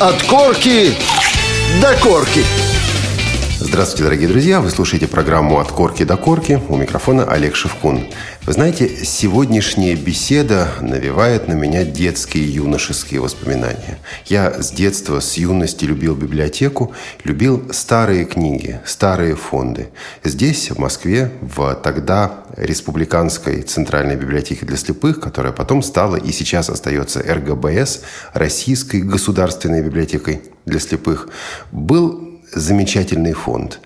От корки до корки. Здравствуйте, дорогие друзья! Вы слушаете программу «От корки до корки». У микрофона Олег Шевкун. Вы знаете, сегодняшняя беседа навевает на меня детские юношеские воспоминания. Я с детства, с юности любил библиотеку, любил старые книги, старые фонды. Здесь, в Москве, в тогда Республиканской Центральной библиотеке для слепых, которая потом стала и сейчас остается РГБС, Российской государственной библиотекой для слепых, был замечательный фонд.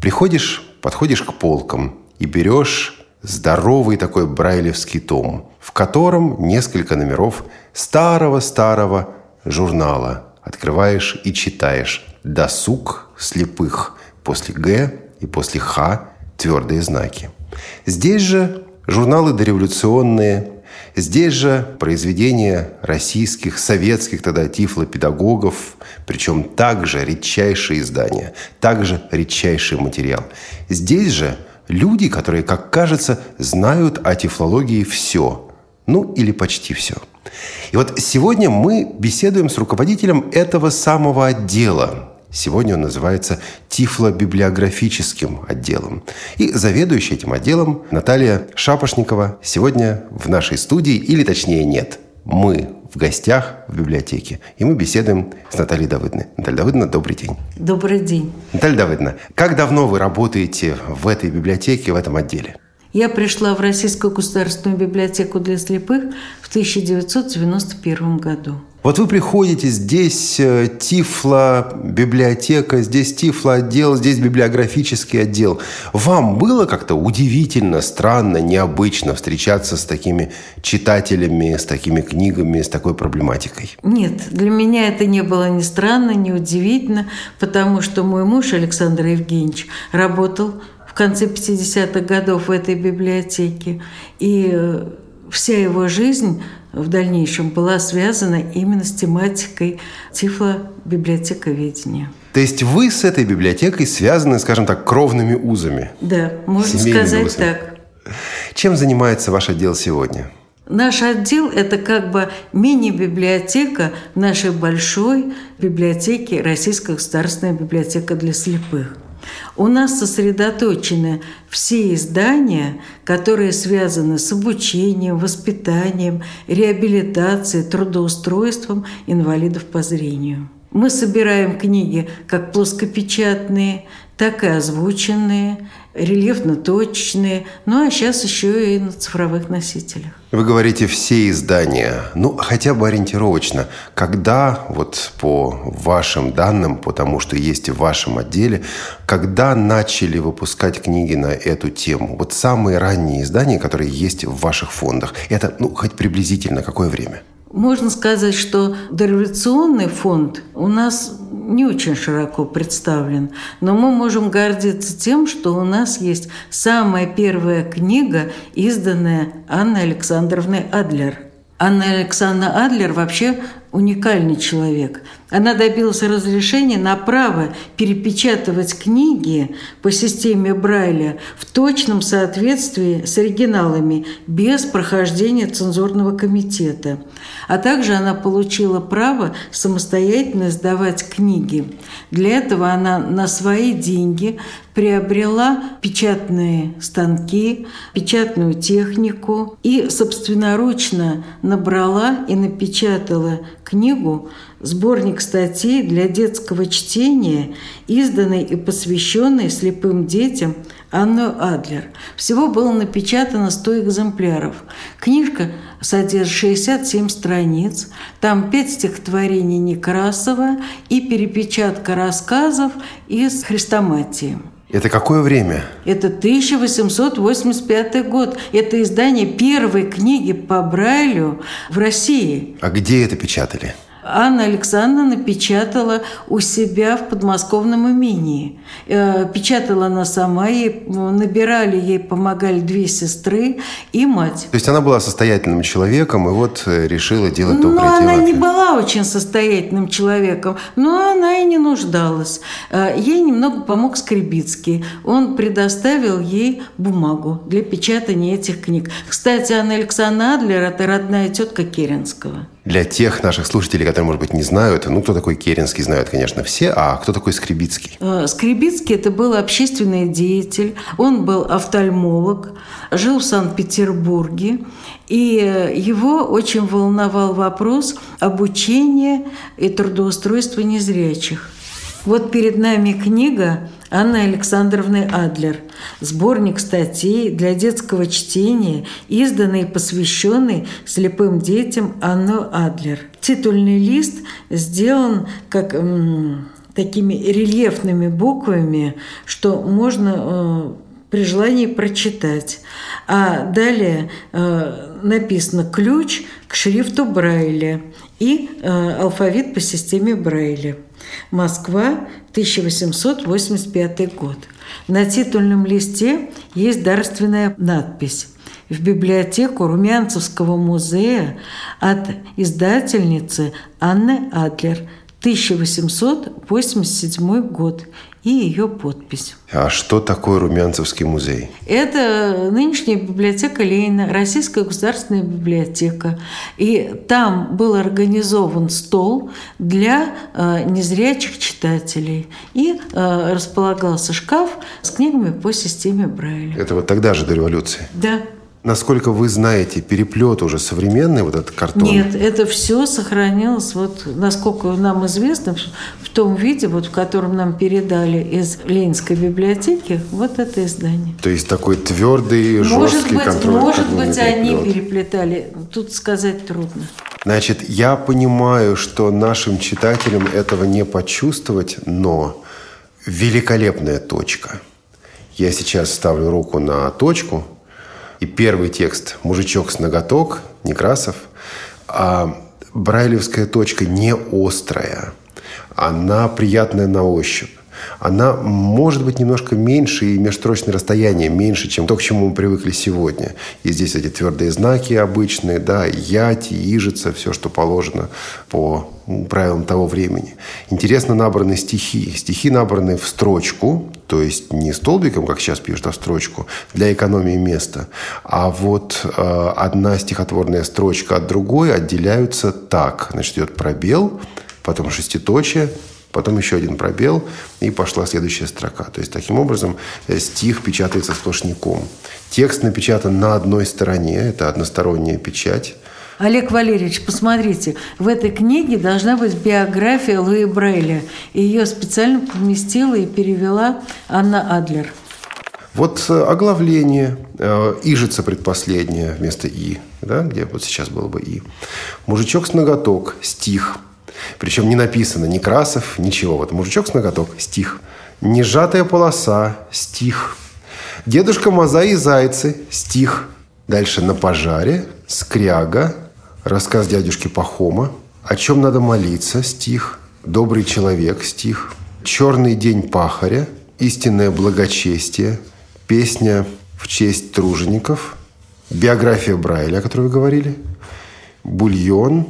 Приходишь, подходишь к полкам и берешь здоровый такой брайлевский том, в котором несколько номеров старого-старого журнала. Открываешь и читаешь «Досуг слепых» после «Г» и после «Х» твердые знаки. Здесь же журналы дореволюционные, Здесь же произведения российских, советских тогда тифлопедагогов, причем также редчайшие издания, также редчайший материал. Здесь же люди, которые, как кажется, знают о тифлологии все. Ну, или почти все. И вот сегодня мы беседуем с руководителем этого самого отдела, Сегодня он называется Тифло-библиографическим отделом. И заведующий этим отделом Наталья Шапошникова сегодня в нашей студии, или точнее нет, мы в гостях в библиотеке. И мы беседуем с Натальей Давыдной. Наталья Давыдовна, добрый день. Добрый день. Наталья Давыдовна, как давно вы работаете в этой библиотеке, в этом отделе? Я пришла в Российскую государственную библиотеку для слепых в 1991 году. Вот вы приходите, здесь э, Тифла библиотека, здесь Тифла отдел, здесь библиографический отдел. Вам было как-то удивительно, странно, необычно встречаться с такими читателями, с такими книгами, с такой проблематикой? Нет, для меня это не было ни странно, ни удивительно, потому что мой муж Александр Евгеньевич работал в конце 50-х годов в этой библиотеке. И э, вся его жизнь в дальнейшем была связана именно с тематикой тифло-библиотековедения. То есть вы с этой библиотекой связаны, скажем так, кровными узами? Да, можно сказать узами. так. Чем занимается ваш отдел сегодня? Наш отдел – это как бы мини-библиотека нашей большой библиотеки Российская государственная библиотека для слепых – у нас сосредоточены все издания, которые связаны с обучением, воспитанием, реабилитацией, трудоустройством инвалидов по зрению. Мы собираем книги как плоскопечатные, так и озвученные, рельефно-точечные, ну а сейчас еще и на цифровых носителях. Вы говорите все издания, ну хотя бы ориентировочно, когда вот по вашим данным, по тому, что есть в вашем отделе, когда начали выпускать книги на эту тему? Вот самые ранние издания, которые есть в ваших фондах, это ну хоть приблизительно какое время? Можно сказать, что дореволюционный фонд у нас не очень широко представлен, но мы можем гордиться тем, что у нас есть самая первая книга, изданная Анной Александровной Адлер. Анна Александровна Адлер вообще уникальный человек. Она добилась разрешения на право перепечатывать книги по системе Брайля в точном соответствии с оригиналами без прохождения цензурного комитета. А также она получила право самостоятельно издавать книги. Для этого она на свои деньги приобрела печатные станки, печатную технику и собственноручно набрала и напечатала книгу «Сборник статей для детского чтения», изданный и посвященный слепым детям Анну Адлер. Всего было напечатано 100 экземпляров. Книжка содержит 67 страниц, там 5 стихотворений Некрасова и перепечатка рассказов из Христоматии. Это какое время? Это 1885 год. Это издание первой книги по Брайлю в России. А где это печатали? Анна Александровна напечатала у себя в подмосковном имении. Э, печатала она сама, ей набирали, ей помогали две сестры и мать. То есть она была состоятельным человеком и вот э, решила делать доброе но дело. она не была очень состоятельным человеком, но она и не нуждалась. Э, ей немного помог Скребицкий. Он предоставил ей бумагу для печатания этих книг. Кстати, Анна Александровна Адлер – это родная тетка Керенского. Для тех наших слушателей, которые, может быть, не знают, ну, кто такой Керенский, знают, конечно, все, а кто такой Скребицкий? Э, Скребицкий – это был общественный деятель, он был офтальмолог, жил в Санкт-Петербурге, и его очень волновал вопрос обучения и трудоустройства незрячих. Вот перед нами книга Анны Александровны Адлер. Сборник статей для детского чтения, изданный и посвященный слепым детям Анну Адлер. Титульный лист сделан как такими рельефными буквами, что можно э, при желании прочитать. А далее э, написано «Ключ к шрифту Брайля» и э, алфавит по системе Брайля. Москва, 1885 год. На титульном листе есть дарственная надпись. В библиотеку Румянцевского музея от издательницы Анны Адлер, 1887 год и ее подпись. А что такое Румянцевский музей? Это нынешняя библиотека Ленина, Российская государственная библиотека. И там был организован стол для э, незрячих читателей. И э, располагался шкаф с книгами по системе Брайля. Это вот тогда же, до революции? Да. Насколько вы знаете, переплет уже современный, вот этот картон? Нет, это все сохранилось, вот, насколько нам известно, в том виде, вот, в котором нам передали из Ленинской библиотеки, вот это издание. То есть такой твердый, может жесткий быть, контроль. Может быть, они переплетали. Тут сказать трудно. Значит, я понимаю, что нашим читателям этого не почувствовать, но великолепная точка. Я сейчас ставлю руку на точку – и первый текст «Мужичок с ноготок» Некрасов, а брайлевская точка не острая, она приятная на ощупь. Она может быть немножко меньше и межстрочное расстояние меньше, чем то, к чему мы привыкли сегодня. И здесь эти твердые знаки обычные, да, ять, ижица, все, что положено по правилам того времени. Интересно набраны стихи. Стихи набраны в строчку, то есть не столбиком, как сейчас пишут, а в строчку, для экономии места. А вот э, одна стихотворная строчка от другой отделяются так. Значит, идет пробел, потом шеститочие, потом еще один пробел, и пошла следующая строка. То есть, таким образом, э, стих печатается сплошняком. Текст напечатан на одной стороне, это односторонняя печать. Олег Валерьевич, посмотрите, в этой книге должна быть биография Луи Брейля. Ее специально поместила и перевела Анна Адлер. Вот э, оглавление, э, ижица предпоследнее вместо «и», да, где вот сейчас было бы «и». «Мужичок с ноготок», стих – причем не написано ни Красов, ничего. Вот мужичок с ноготок, стих. Нежатая полоса, стих. Дедушка Маза и зайцы, стих. Дальше на пожаре, скряга, рассказ дядюшки Пахома. О чем надо молиться, стих. Добрый человек, стих. Черный день пахаря, истинное благочестие, песня в честь тружеников, биография Брайля, о которой вы говорили, бульон,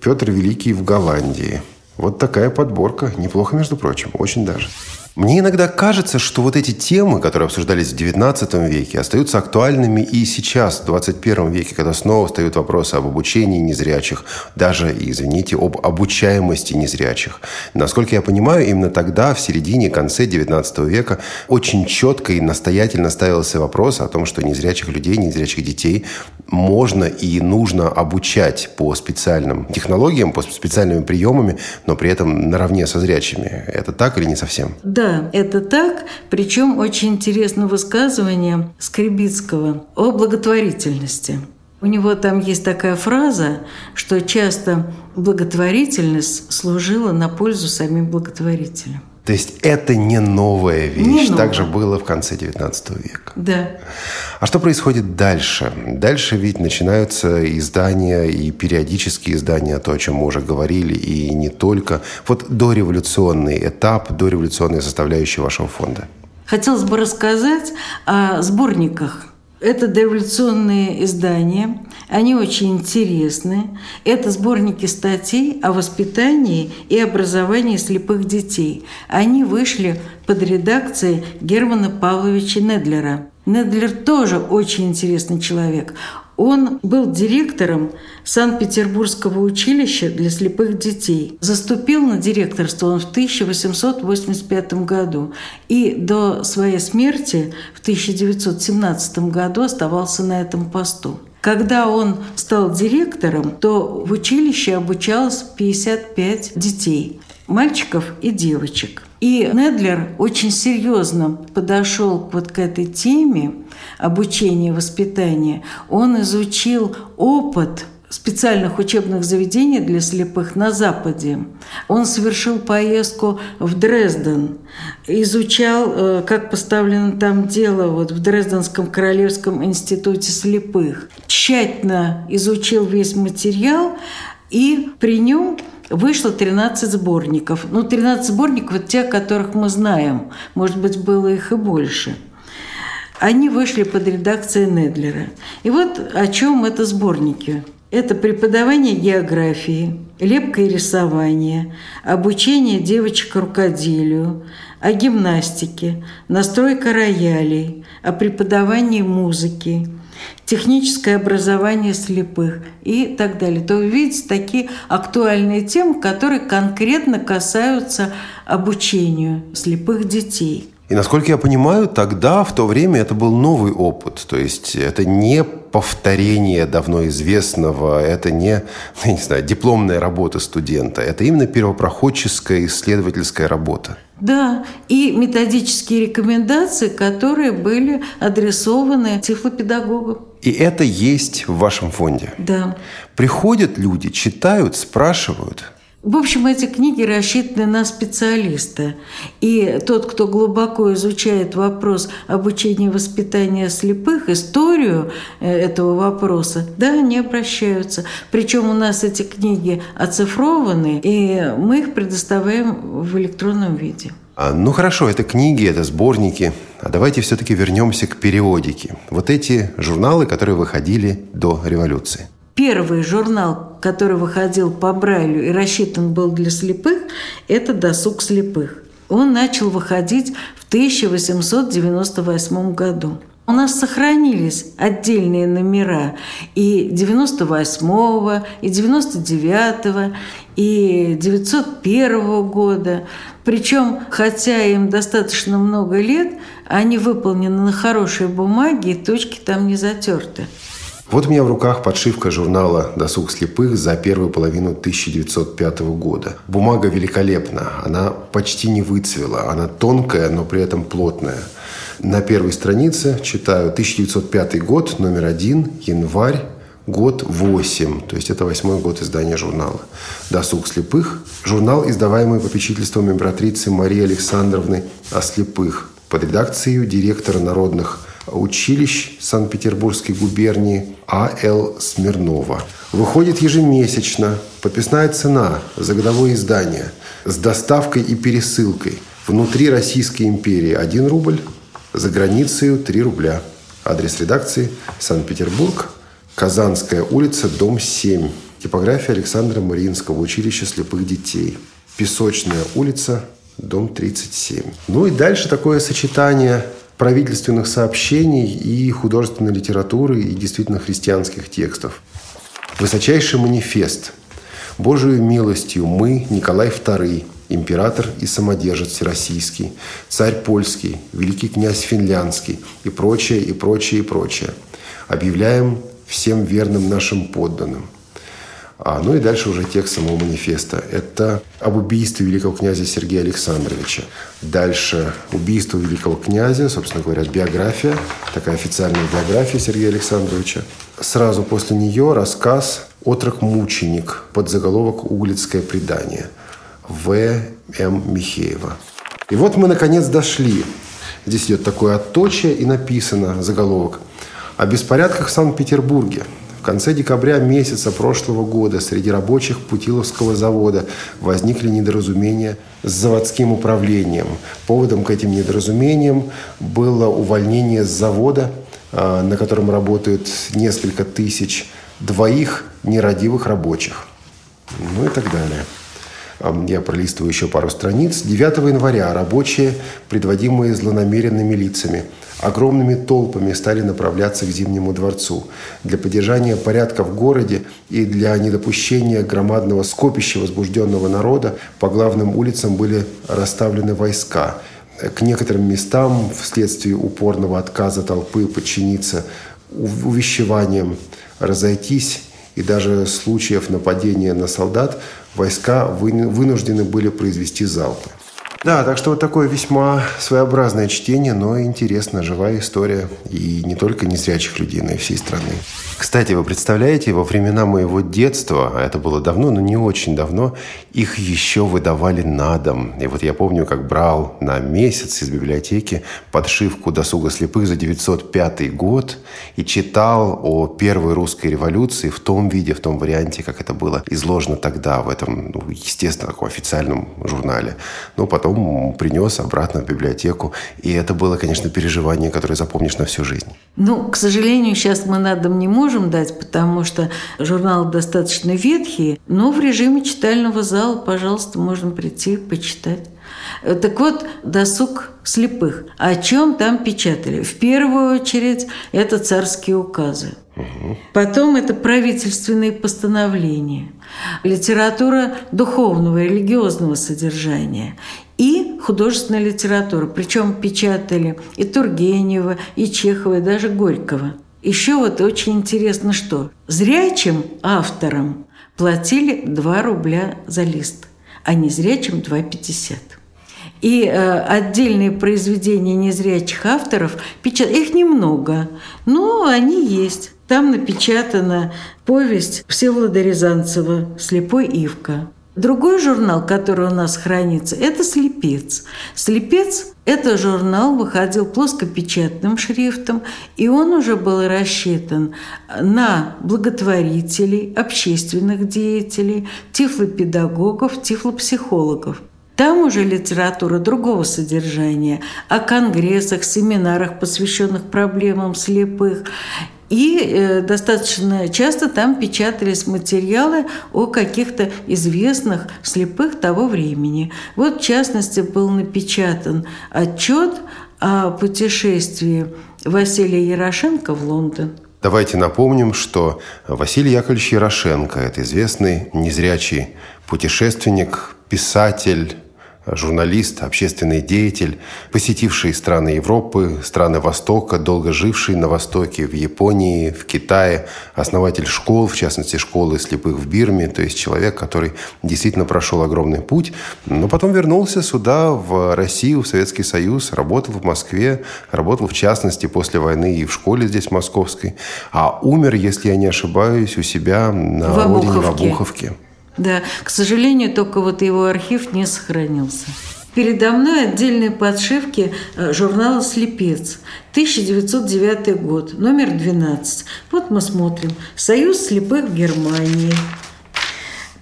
Петр Великий в Голландии. Вот такая подборка. Неплохо, между прочим. Очень даже. Мне иногда кажется, что вот эти темы, которые обсуждались в XIX веке, остаются актуальными и сейчас, в XXI веке, когда снова встают вопросы об обучении незрячих, даже, извините, об обучаемости незрячих. Насколько я понимаю, именно тогда, в середине, конце XIX века, очень четко и настоятельно ставился вопрос о том, что незрячих людей, незрячих детей можно и нужно обучать по специальным технологиям, по специальными приемами, но при этом наравне со зрячими. Это так или не совсем? Да, да, это так. Причем очень интересно высказывание Скребицкого о благотворительности. У него там есть такая фраза, что часто благотворительность служила на пользу самим благотворителям. То есть это не новая вещь. Не новая. Так же было в конце XIX века. Да. А что происходит дальше? Дальше ведь начинаются издания и периодические издания, то, о чем мы уже говорили, и не только. Вот дореволюционный этап, дореволюционная составляющая вашего фонда. Хотелось бы рассказать о сборниках это дореволюционные издания, они очень интересны. Это сборники статей о воспитании и образовании слепых детей. Они вышли под редакцией Германа Павловича Недлера. Недлер тоже очень интересный человек. Он был директором Санкт-Петербургского училища для слепых детей. Заступил на директорство он в 1885 году и до своей смерти в 1917 году оставался на этом посту. Когда он стал директором, то в училище обучалось 55 детей, мальчиков и девочек. И Недлер очень серьезно подошел вот к этой теме обучения и воспитания. Он изучил опыт специальных учебных заведений для слепых на Западе. Он совершил поездку в Дрезден, изучал, э, как поставлено там дело вот в Дрезденском Королевском институте слепых. Тщательно изучил весь материал, и при нем вышло 13 сборников. Ну, 13 сборников – это те, которых мы знаем. Может быть, было их и больше. Они вышли под редакцией Недлера. И вот о чем это сборники. Это преподавание географии, лепка и рисование, обучение девочек рукоделию, о гимнастике, настройка роялей, о преподавании музыки, техническое образование слепых и так далее. То вы видите такие актуальные темы, которые конкретно касаются обучению слепых детей. И насколько я понимаю, тогда, в то время, это был новый опыт. То есть это не повторение давно известного, это не, я не знаю, дипломная работа студента. Это именно первопроходческая исследовательская работа. Да, и методические рекомендации, которые были адресованы тифлопедагогам. И это есть в вашем фонде? Да. Приходят люди, читают, спрашивают – в общем, эти книги рассчитаны на специалиста. И тот, кто глубоко изучает вопрос обучения и воспитания слепых, историю э, этого вопроса, да, они обращаются. Причем у нас эти книги оцифрованы, и мы их предоставляем в электронном виде. А, ну хорошо, это книги, это сборники. А давайте все-таки вернемся к периодике. Вот эти журналы, которые выходили до революции. Первый журнал, который выходил по Брайлю и рассчитан был для слепых, это «Досуг слепых». Он начал выходить в 1898 году. У нас сохранились отдельные номера и 98-го, и 99-го, и 901 года. Причем, хотя им достаточно много лет, они выполнены на хорошей бумаге, и точки там не затерты. Вот у меня в руках подшивка журнала «Досуг слепых» за первую половину 1905 года. Бумага великолепна, она почти не выцвела, она тонкая, но при этом плотная. На первой странице читаю 1905 год, номер один, январь, год 8, то есть это восьмой год издания журнала. «Досуг слепых» – журнал, издаваемый попечительством императрицы Марии Александровны о слепых под редакцией директора народных училищ Санкт-Петербургской губернии А.Л. Смирнова. Выходит ежемесячно. Подписная цена за годовое издание с доставкой и пересылкой. Внутри Российской империи 1 рубль, за границей 3 рубля. Адрес редакции Санкт-Петербург, Казанская улица, дом 7. Типография Александра Мариинского училища слепых детей. Песочная улица, дом 37. Ну и дальше такое сочетание правительственных сообщений и художественной литературы и действительно христианских текстов. Высочайший манифест. Божию милостью мы, Николай II, император и самодержец всероссийский, царь польский, великий князь финляндский и прочее, и прочее, и прочее. Объявляем всем верным нашим подданным – а, ну и дальше уже текст самого манифеста. Это об убийстве великого князя Сергея Александровича. Дальше убийство великого князя, собственно говоря, биография, такая официальная биография Сергея Александровича. Сразу после нее рассказ «Отрок-мученик» под заголовок «Углицкое предание» В. М. Михеева. И вот мы наконец дошли. Здесь идет такое отточие и написано заголовок о беспорядках в Санкт-Петербурге – конце декабря месяца прошлого года среди рабочих Путиловского завода возникли недоразумения с заводским управлением. Поводом к этим недоразумениям было увольнение с завода, а, на котором работают несколько тысяч двоих нерадивых рабочих. Ну и так далее. Я пролистываю еще пару страниц. 9 января рабочие, предводимые злонамеренными лицами, огромными толпами стали направляться к Зимнему дворцу. Для поддержания порядка в городе и для недопущения громадного скопища возбужденного народа по главным улицам были расставлены войска. К некоторым местам вследствие упорного отказа толпы подчиниться увещеваниям разойтись и даже случаев нападения на солдат войска вынуждены были произвести залпы. Да, так что вот такое весьма своеобразное чтение, но интересно, живая история. И не только незрячих людей, но и всей страны. Кстати, вы представляете, во времена моего детства, а это было давно, но не очень давно, их еще выдавали на дом. И вот я помню, как брал на месяц из библиотеки подшивку «Досуга слепых» за 905 год и читал о первой русской революции в том виде, в том варианте, как это было изложено тогда в этом, ну, естественно, таком официальном журнале. Но потом потом принес обратно в библиотеку. И это было, конечно, переживание, которое запомнишь на всю жизнь. Ну, к сожалению, сейчас мы на дом не можем дать, потому что журналы достаточно ветхие, но в режиме читального зала, пожалуйста, можно прийти почитать. Так вот, досуг слепых. О чем там печатали? В первую очередь, это царские указы. Потом это правительственные постановления, литература духовного, религиозного содержания и художественная литература. Причем печатали и Тургенева, и Чехова, и даже Горького. Еще вот очень интересно, что зрячим авторам платили 2 рубля за лист, а незрячим 2,50. И э, отдельные произведения незрячих авторов, печат... их немного, но они есть. Там напечатана повесть Всеволода Рязанцева «Слепой Ивка». Другой журнал, который у нас хранится, это «Слепец». «Слепец» – это журнал, выходил плоскопечатным шрифтом, и он уже был рассчитан на благотворителей, общественных деятелей, тифлопедагогов, тифлопсихологов. Там уже литература другого содержания, о конгрессах, семинарах, посвященных проблемам слепых. И э, достаточно часто там печатались материалы о каких-то известных слепых того времени. Вот, в частности, был напечатан отчет о путешествии Василия Ярошенко в Лондон. Давайте напомним, что Василий Яковлевич Ярошенко – это известный незрячий путешественник, писатель, журналист, общественный деятель, посетивший страны Европы, страны Востока, долго живший на Востоке, в Японии, в Китае, основатель школ, в частности, школы слепых в Бирме, то есть человек, который действительно прошел огромный путь, но потом вернулся сюда, в Россию, в Советский Союз, работал в Москве, работал, в частности, после войны и в школе здесь московской, а умер, если я не ошибаюсь, у себя на в родине в Обуховке. Да, к сожалению, только вот его архив не сохранился. Передо мной отдельные подшивки э, журнала «Слепец». 1909 год, номер 12. Вот мы смотрим. «Союз слепых Германии».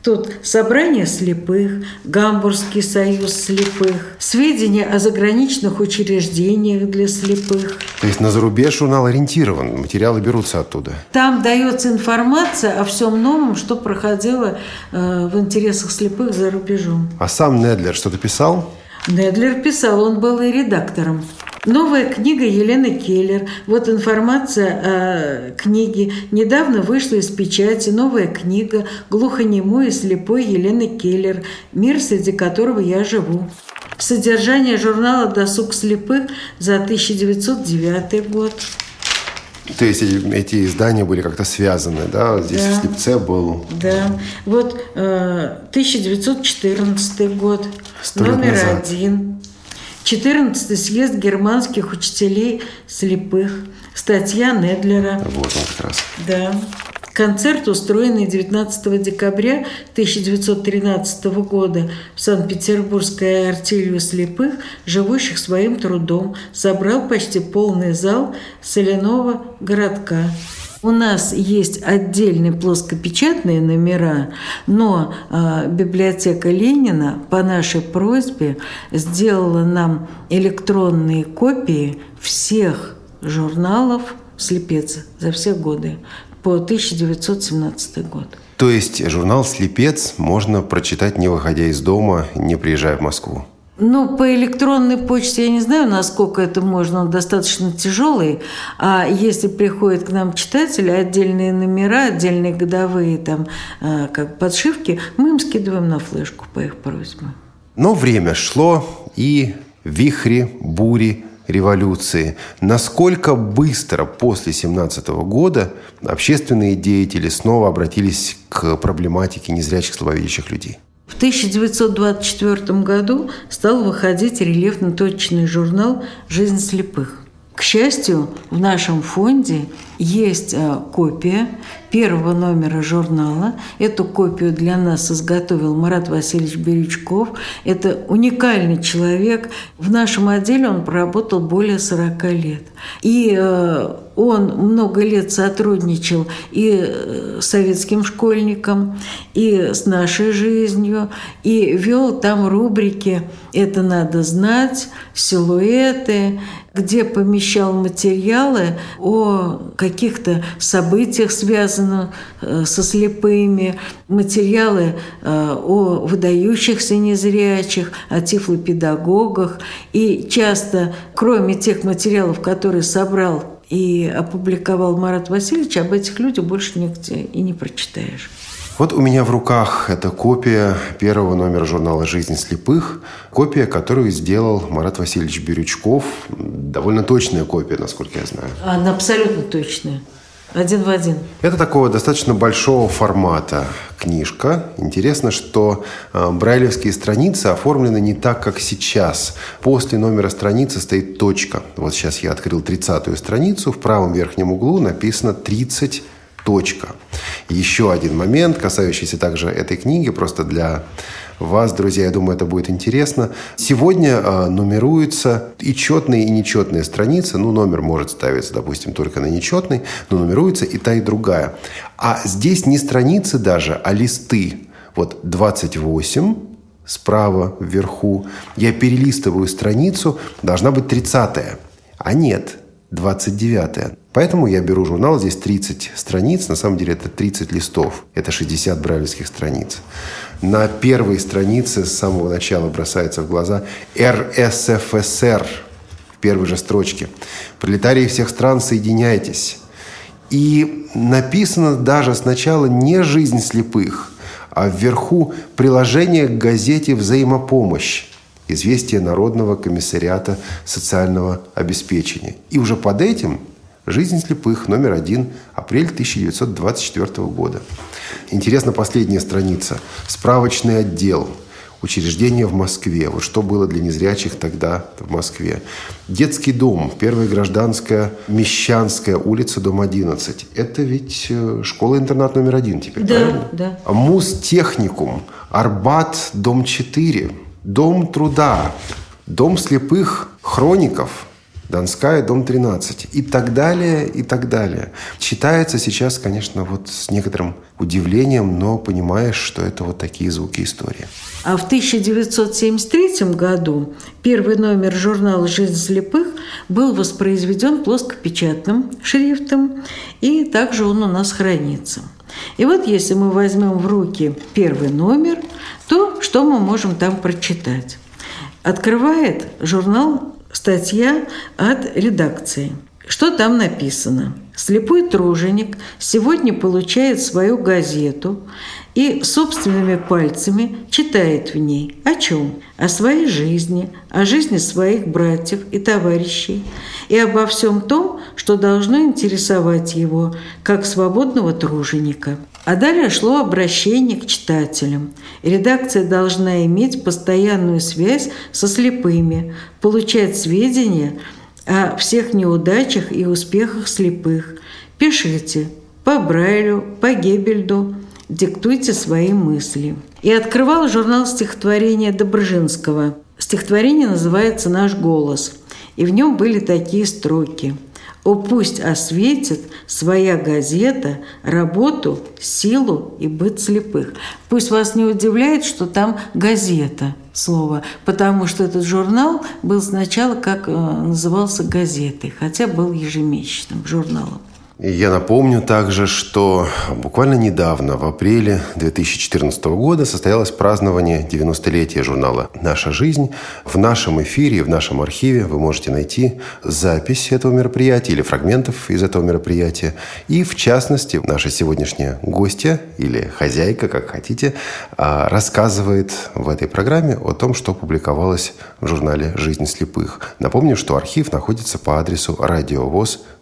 Тут собрание слепых, Гамбургский союз слепых, сведения о заграничных учреждениях для слепых. То есть на зарубеж журнал ориентирован, материалы берутся оттуда? Там дается информация о всем новом, что проходило э, в интересах слепых за рубежом. А сам Недлер что-то писал? Недлер писал, он был и редактором. Новая книга Елены Келлер. Вот информация о книге. Недавно вышла из печати новая книга «Глухонемой и слепой Елены Келлер. Мир, среди которого я живу». Содержание журнала «Досуг слепых» за 1909 год. То есть эти, эти издания были как-то связаны, да? Здесь да. в Слепце был... Да. Вот э, 1914 год, Сто номер один. 14 съезд германских учителей слепых. Статья Недлера. Вот он как раз. Да. Концерт, устроенный 19 декабря 1913 года в Санкт-Петербургской артелью слепых, живущих своим трудом, собрал почти полный зал соляного городка. У нас есть отдельные плоскопечатные номера, но э, библиотека Ленина по нашей просьбе сделала нам электронные копии всех журналов «Слепец» за все годы по 1917 год. То есть журнал «Слепец» можно прочитать, не выходя из дома, не приезжая в Москву? Ну, по электронной почте я не знаю, насколько это можно, он достаточно тяжелый. А если приходят к нам читатели, отдельные номера, отдельные годовые там, а, как подшивки, мы им скидываем на флешку по их просьбе. Но время шло, и вихри, бури, революции. Насколько быстро после 17 года общественные деятели снова обратились к проблематике незрячих слабовидящих людей? В 1924 году стал выходить рельефно-точечный журнал «Жизнь слепых». К счастью, в нашем фонде есть э, копия первого номера журнала. Эту копию для нас изготовил Марат Васильевич Бирючков. Это уникальный человек. В нашем отделе он проработал более 40 лет. И э, он много лет сотрудничал и э, с советским школьником, и с нашей жизнью, и вел там рубрики «Это надо знать», «Силуэты», где помещал материалы о каких-то событиях, связанных э, со слепыми, материалы э, о выдающихся незрячих, о тифлопедагогах. И часто, кроме тех материалов, которые собрал и опубликовал Марат Васильевич, об этих людях больше нигде и не прочитаешь. Вот у меня в руках эта копия первого номера журнала «Жизнь слепых», копия, которую сделал Марат Васильевич Бирючков. Довольно точная копия, насколько я знаю. Она абсолютно точная. Один в один. Это такого достаточно большого формата книжка. Интересно, что э, брайлевские страницы оформлены не так, как сейчас. После номера страницы стоит точка. Вот сейчас я открыл 30-ю страницу. В правом верхнем углу написано 30 Точка. Еще один момент, касающийся также этой книги, просто для вас, друзья, я думаю, это будет интересно. Сегодня э, нумеруются и четные, и нечетные страницы. Ну, номер может ставиться, допустим, только на нечетный, но нумеруется и та, и другая. А здесь не страницы даже, а листы. Вот 28 справа вверху. Я перелистываю страницу, должна быть 30-я. А нет, 29 Поэтому я беру журнал, здесь 30 страниц, на самом деле это 30 листов, это 60 брайлевских страниц. На первой странице с самого начала бросается в глаза РСФСР в первой же строчке. Пролетарии всех стран, соединяйтесь. И написано даже сначала не «Жизнь слепых», а вверху приложение к газете «Взаимопомощь» известие Народного комиссариата социального обеспечения. И уже под этим «Жизнь слепых» номер один, апрель 1924 года. Интересна последняя страница. Справочный отдел. Учреждение в Москве. Вот что было для незрячих тогда в Москве. Детский дом. Первая гражданская Мещанская улица, дом 11. Это ведь э, школа-интернат номер один теперь, да, правильно? Да. Муз-техникум. Арбат, дом 4. Дом труда, Дом слепых хроников, Донская, дом 13 и так далее, и так далее. Читается сейчас, конечно, вот с некоторым удивлением, но понимаешь, что это вот такие звуки истории. А в 1973 году первый номер журнала «Жизнь слепых» был воспроизведен плоскопечатным шрифтом, и также он у нас хранится. И вот если мы возьмем в руки первый номер, то что мы можем там прочитать? Открывает журнал статья от редакции. Что там написано? Слепой труженик сегодня получает свою газету и собственными пальцами читает в ней о чем? О своей жизни, о жизни своих братьев и товарищей и обо всем том, что должно интересовать его как свободного труженика. А далее шло обращение к читателям. Редакция должна иметь постоянную связь со слепыми, получать сведения о всех неудачах и успехах слепых. Пишите по Брайлю, по Гебельду, диктуйте свои мысли. И открывал журнал стихотворения Добржинского. Стихотворение называется «Наш голос», и в нем были такие строки – о, пусть осветит своя газета работу, силу и быт слепых. Пусть вас не удивляет, что там газета слово, потому что этот журнал был сначала, как э, назывался, газетой, хотя был ежемесячным журналом. Я напомню также, что буквально недавно, в апреле 2014 года, состоялось празднование 90-летия журнала «Наша жизнь». В нашем эфире, в нашем архиве вы можете найти запись этого мероприятия или фрагментов из этого мероприятия. И, в частности, наша сегодняшняя гостья или хозяйка, как хотите, а, рассказывает в этой программе о том, что публиковалось в журнале «Жизнь слепых». Напомню, что архив находится по адресу радиовоз.ру.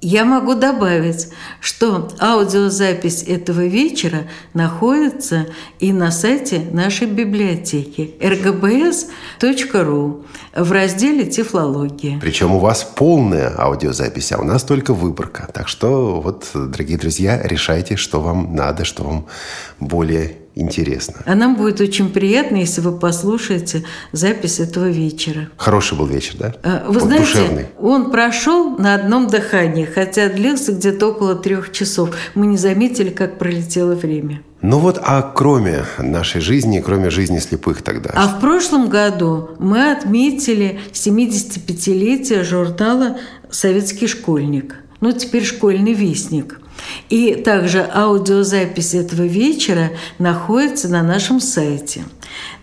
Я могу добавить, что аудиозапись этого вечера находится и на сайте нашей библиотеки rgbs.ru в разделе «Тифлология». Причем у вас полная аудиозапись, а у нас только выборка. Так что вот, дорогие друзья, решайте, что вам надо, что вам более интересно. А нам будет очень приятно, если вы послушаете запись этого вечера. Хороший был вечер, да? А, вы он знаете, душевный. он прошел на одном дыхании, хотя длился где-то около трех часов. Мы не заметили, как пролетело время. Ну вот, а кроме нашей жизни, кроме жизни слепых тогда? А в прошлом году мы отметили 75-летие журнала «Советский школьник». Ну, теперь «Школьный вестник». И также аудиозапись этого вечера находится на нашем сайте.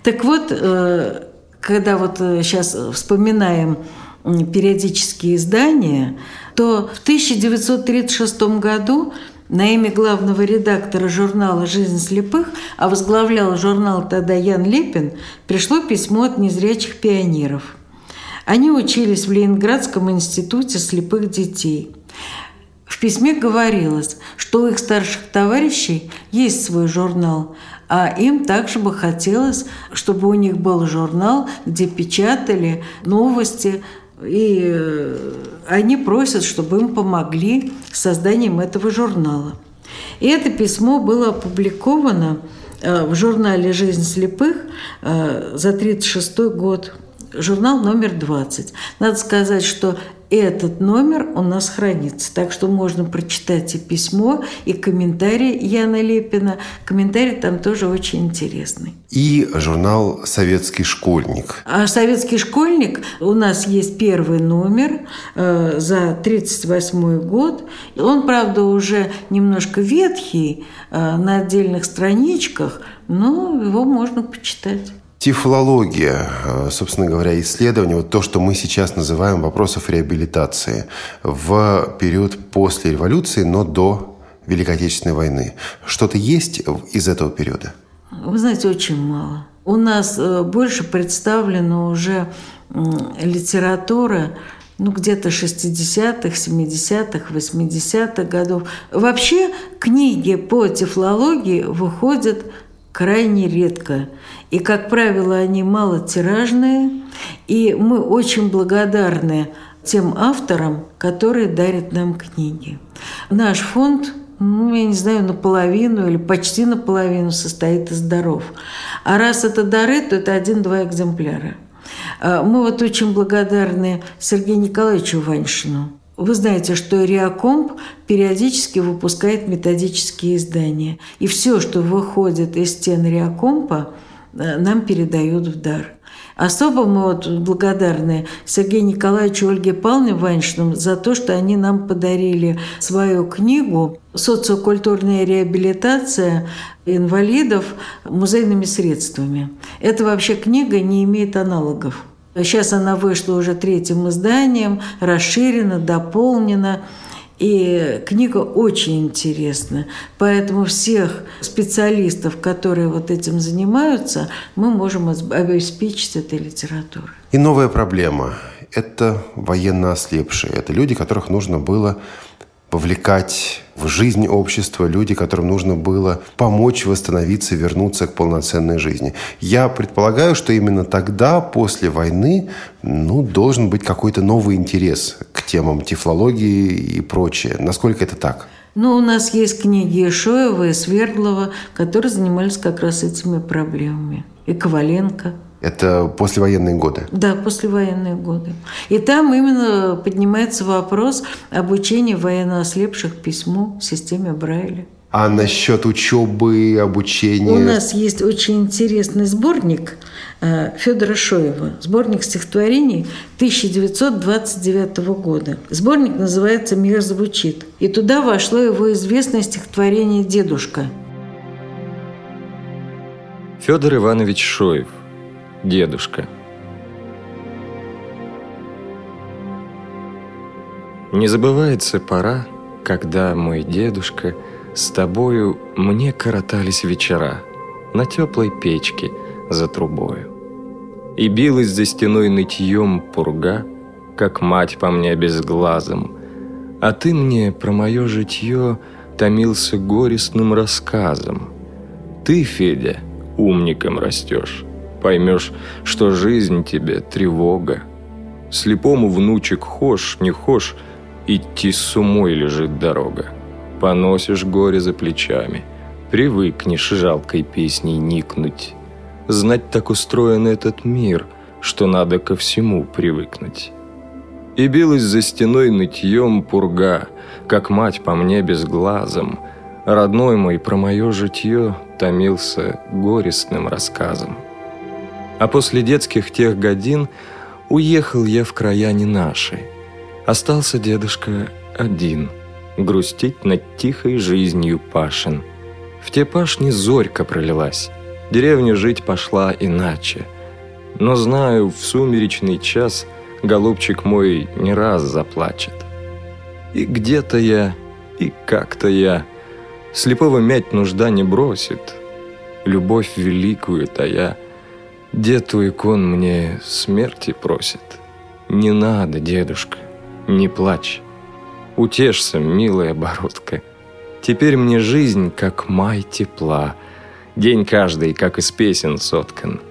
Так вот, э, когда вот сейчас вспоминаем периодические издания, то в 1936 году на имя главного редактора журнала «Жизнь слепых», а возглавлял журнал тогда Ян Лепин, пришло письмо от незрячих пионеров. Они учились в Ленинградском институте слепых детей. В письме говорилось, что у их старших товарищей есть свой журнал, а им также бы хотелось, чтобы у них был журнал, где печатали новости, и э, они просят, чтобы им помогли с созданием этого журнала. И это письмо было опубликовано э, в журнале «Жизнь слепых» э, за 1936 год журнал номер 20. Надо сказать, что этот номер у нас хранится. Так что можно прочитать и письмо, и комментарий Яна Лепина. Комментарий там тоже очень интересный. И журнал «Советский школьник». А «Советский школьник» у нас есть первый номер э, за 1938 год. Он, правда, уже немножко ветхий э, на отдельных страничках, но его можно почитать. Тифлология, э, собственно говоря, исследование, вот то, что мы сейчас называем вопросов реабилитации в период после революции, но до Великой Отечественной войны. Что-то есть из этого периода? Вы знаете, очень мало. У нас э, больше представлена уже литература ну, где-то 60-х, 70-х, 80-х годов. Вообще книги по тефлологии выходят крайне редко. И, как правило, они малотиражные. И мы очень благодарны тем авторам, которые дарят нам книги. Наш фонд ну, я не знаю, наполовину или почти наполовину состоит из даров. А раз это дары, то это один-два экземпляра. А мы вот очень благодарны Сергею Николаевичу Ваньшину. Вы знаете, что Реакомп периодически выпускает методические издания. И все, что выходит из стен Реакомпа, э, нам передают в дар. Особо мы вот благодарны Сергею Николаевичу и Ольге Павловне Ваншиным за то, что они нам подарили свою книгу «Социокультурная реабилитация инвалидов музейными средствами». Эта вообще книга не имеет аналогов. Сейчас она вышла уже третьим изданием, расширена, дополнена. И книга очень интересна. Поэтому всех специалистов, которые вот этим занимаются, мы можем обеспечить этой литературой. И новая проблема – это военно ослепшие. Это люди, которых нужно было повлекать в жизнь общества, люди, которым нужно было помочь восстановиться, вернуться к полноценной жизни. Я предполагаю, что именно тогда, после войны, ну, должен быть какой-то новый интерес к темам тифлологии и прочее. Насколько это так? Ну, у нас есть книги Ишоева и Свердлова, которые занимались как раз этими проблемами. И Коваленко – это послевоенные годы? Да, послевоенные годы. И там именно поднимается вопрос обучения военно ослепших письму в системе Брайля. А насчет учебы, обучения? У нас есть очень интересный сборник э, Федора Шоева, сборник стихотворений 1929 года. Сборник называется «Мир звучит». И туда вошло его известное стихотворение «Дедушка». Федор Иванович Шоев. Дедушка. Не забывается пора, когда мой дедушка с тобою мне коротались вечера на теплой печке за трубою. И билась за стеной нытьем пурга, как мать по мне безглазом, а ты мне про мое житье томился горестным рассказом. Ты, Федя, умником растешь, поймешь, что жизнь тебе тревога. Слепому внучек хошь, не хошь, идти с умой лежит дорога. Поносишь горе за плечами, привыкнешь жалкой песней никнуть. Знать так устроен этот мир, что надо ко всему привыкнуть. И билась за стеной нытьем пурга, как мать по мне безглазом. Родной мой про мое житье томился горестным рассказом. А после детских тех годин уехал я в края не наши – Остался дедушка один, грустить над тихой жизнью Пашин. В те пашни зорька пролилась, деревня жить пошла иначе. Но знаю, в сумеречный час голубчик мой не раз заплачет. И где-то я, и как-то я, слепого мять нужда не бросит, любовь великую тая, дед у икон мне смерти просит. Не надо, дедушка, не плачь. Утешься, милая бородка. Теперь мне жизнь, как май тепла. День каждый, как из песен соткан.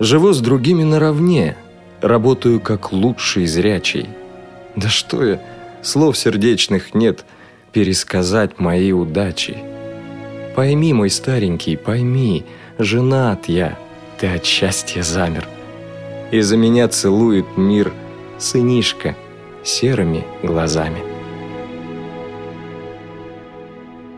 Живу с другими наравне. Работаю, как лучший зрячий. Да что я, слов сердечных нет пересказать мои удачи. Пойми, мой старенький, пойми, женат я, ты от счастья замер. И за меня целует мир сынишка – серыми глазами.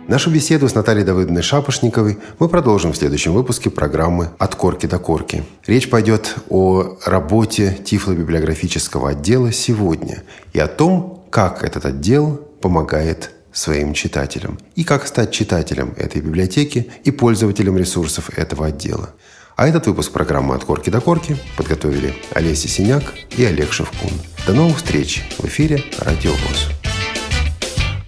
Нашу беседу с Натальей Давыдовной Шапошниковой мы продолжим в следующем выпуске программы «От корки до корки». Речь пойдет о работе тифлобиблиографического отдела сегодня и о том, как этот отдел помогает своим читателям и как стать читателем этой библиотеки и пользователем ресурсов этого отдела. А этот выпуск программы «От корки до корки» подготовили Олеся Синяк и Олег Шевкун. До новых встреч в эфире «Радио ВОЗ».